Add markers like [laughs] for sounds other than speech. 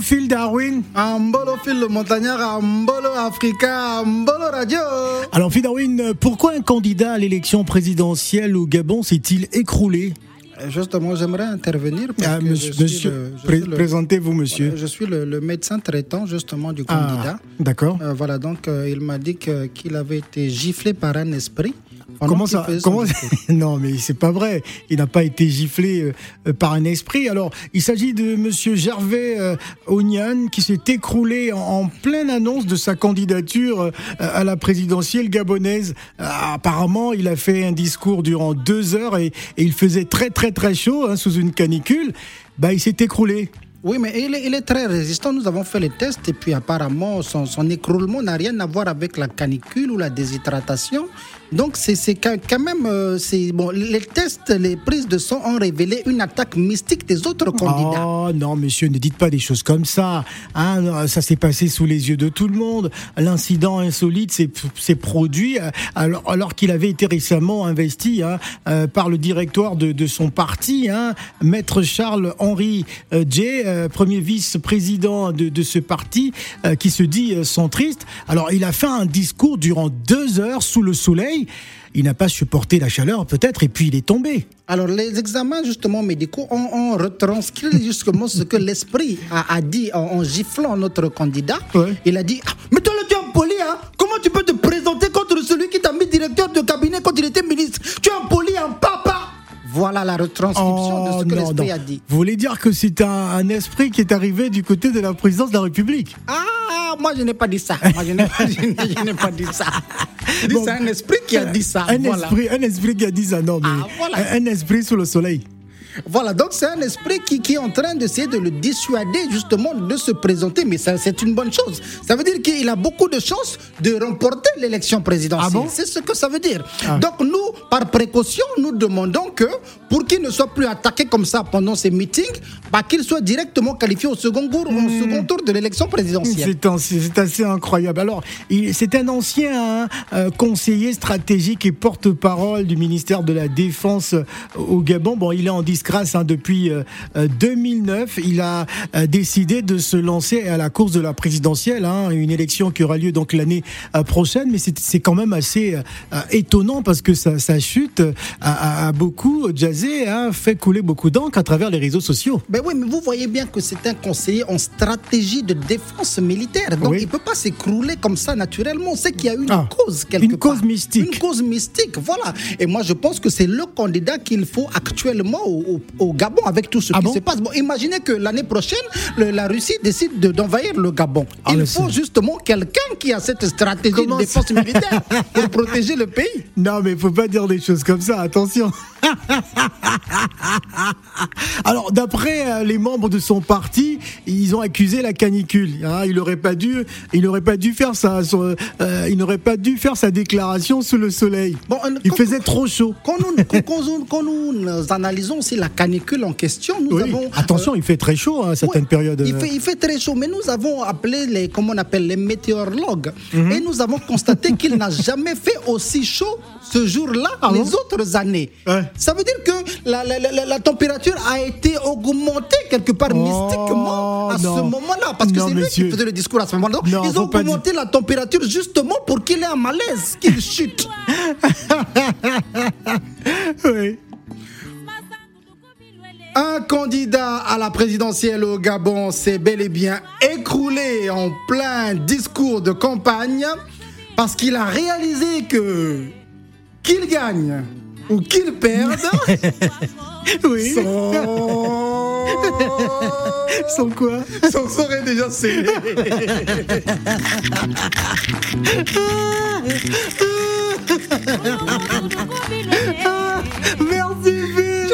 Phil Darwin. Ambolo Phil le montagnard, Ambolo Africa, Ambolo Radio. Alors Phil Darwin, pourquoi un candidat à l'élection présidentielle au Gabon s'est-il écroulé? Euh, Justement, j'aimerais intervenir. Parce Ah, que monsieur, pré- présentez-vous monsieur. Je suis le, le médecin traitant justement du Ah, candidat. d'accord. Euh, voilà, donc euh, il m'a dit qu'il avait été giflé par un esprit. Comment ça comment... [laughs] Non, mais c'est pas vrai. Il n'a pas été giflé euh, euh, par un esprit. Alors, il s'agit de Monsieur Gervais euh, Ognan qui s'est écroulé en, en pleine annonce de sa candidature euh, à la présidentielle gabonaise. Apparemment, il a fait un discours durant deux heures et, et il faisait très très très chaud hein, sous une canicule. Bah, il s'est écroulé. Oui, mais il est, il est très résistant. Nous avons fait les tests et puis apparemment, son, son écroulement n'a rien à voir avec la canicule ou la déshydratation. Donc, c'est quand même. euh, c'est bon, les tests, les prises de sang ont révélé une attaque mystique des autres candidats. Oh non, monsieur, ne dites pas des choses comme ça. Hein, ça s'est passé sous les yeux de tout le monde. L'incident insolite s'est produit euh, alors, qu'il avait été récemment investi hein, euh, par le directoire de, son parti, hein, Maître Charles-Henri Jay, premier vice-président de, ce parti qui se dit centriste. Alors, il a fait un discours durant deux heures sous le soleil. Il n'a pas supporté la chaleur, peut-être, et puis il est tombé. Alors, les examens justement médicaux ont, ont retranscrit [laughs] justement ce que l'esprit a, a dit en, en giflant notre candidat. Ouais. Il a dit ah, Mais toi, le tu es impoli, hein Comment tu peux te présenter contre celui qui t'a mis directeur de cabinet quand il était ministre? Tu es impoli, un papa Voilà la retranscription de ce que Oh, non, l'esprit a dit. Vous voulez dire que c'est un, un esprit qui est arrivé du côté de la présidence de la République? Ah, moi je n'ai pas dit ça. Moi je n'ai pas, je [laughs] n'ai- je n'ai pas dit ça. Bon. C'est un esprit qui a dit ça. un, voilà. esprit, un esprit qui a dit ça, non, mais Ah, voilà. un, un esprit sous le soleil. Voilà, donc c'est un esprit qui, qui est en train d'essayer de le dissuader justement de se présenter, mais ça c'est une bonne chose. Ça veut dire qu'il a beaucoup de chances de remporter l'élection présidentielle. Ah bon? C'est ce que ça veut dire. Ah. Donc nous, par précaution, nous demandons que pour qu'il ne soit plus attaqué comme ça pendant ces meetings, bah, qu'il soit directement qualifié au second tour, au second tour de l'élection présidentielle. C'est assez incroyable. Alors, c'est un ancien hein, euh, conseiller stratégique et porte-parole du ministère de la Défense euh, au Gabon. Bon, il est en disgrâce hein, depuis euh, euh, 2009. Il a décidé de se lancer à la course de la présidentielle, hein, une élection qui aura lieu donc l'année prochaine. Mais c'est quand même assez euh, étonnant parce que sa, chute a, a- a beaucoup jazzé, hein, fait couler beaucoup d'encre à travers les réseaux sociaux. Ben oui, mais vous voyez bien que c'est un conseiller en stratégie de défense militaire. Donc Oui. il ne peut pas s'écrouler comme ça naturellement. Sait qu'il y a une Ah, cause quelque une part. cause mystique. Une cause mystique, voilà. Et moi je pense que c'est le candidat qu'il faut actuellement au, au- au Gabon avec tout ce Ah qui bon se passe. Bon, imaginez que l'année prochaine, le- la Russie décide de- d'envahir le Gabon. Ah, il faut c'est- justement quelqu'un qui a cette stratégie Comment de défense militaire pour protéger le pays. [laughs] Non, mais faut pas dire des choses comme ça, attention. [laughs] Alors, d'après euh, les membres de son parti, ils ont accusé la canicule. hein. il n'aurait pas dû, il n'aurait pas dû faire sa, son- euh, il n'aurait pas dû faire sa déclaration sous le soleil. Bon, euh, il faisait trop chaud. Quand nous, quand- quand nous- quand nous analysons aussi la canicule en question, nous Oui. avons... Attention, il fait très chaud hein, à certaines Ouais, périodes. Il euh. fait, il fait très chaud, mais nous avons appelé les, comment on appelle, les météorologues. Mhm. Et nous avons constaté qu'il n'a [laughs] jamais fait aussi chaud ce jour-là Ah les bon autres années. Ouais. Ça veut dire que la, la- la- la température a été augmentée quelque part Oh, mystiquement à non. ce moment-là. Parce que c'est lui monsieur. qui faisait le discours à ce moment-là. Ils ont augmenté la température justement pour qu'il ait un malaise, qu'il chute. [laughs] Oui. Un candidat à la présidentielle au Gabon s'est bel et bien écroulé en plein discours de campagne parce qu'il a réalisé que qu'il gagne ou qu'ils perdent [laughs] oui. Sans... Sans quoi Sans serait déjà serré. [laughs] Merci, Phil.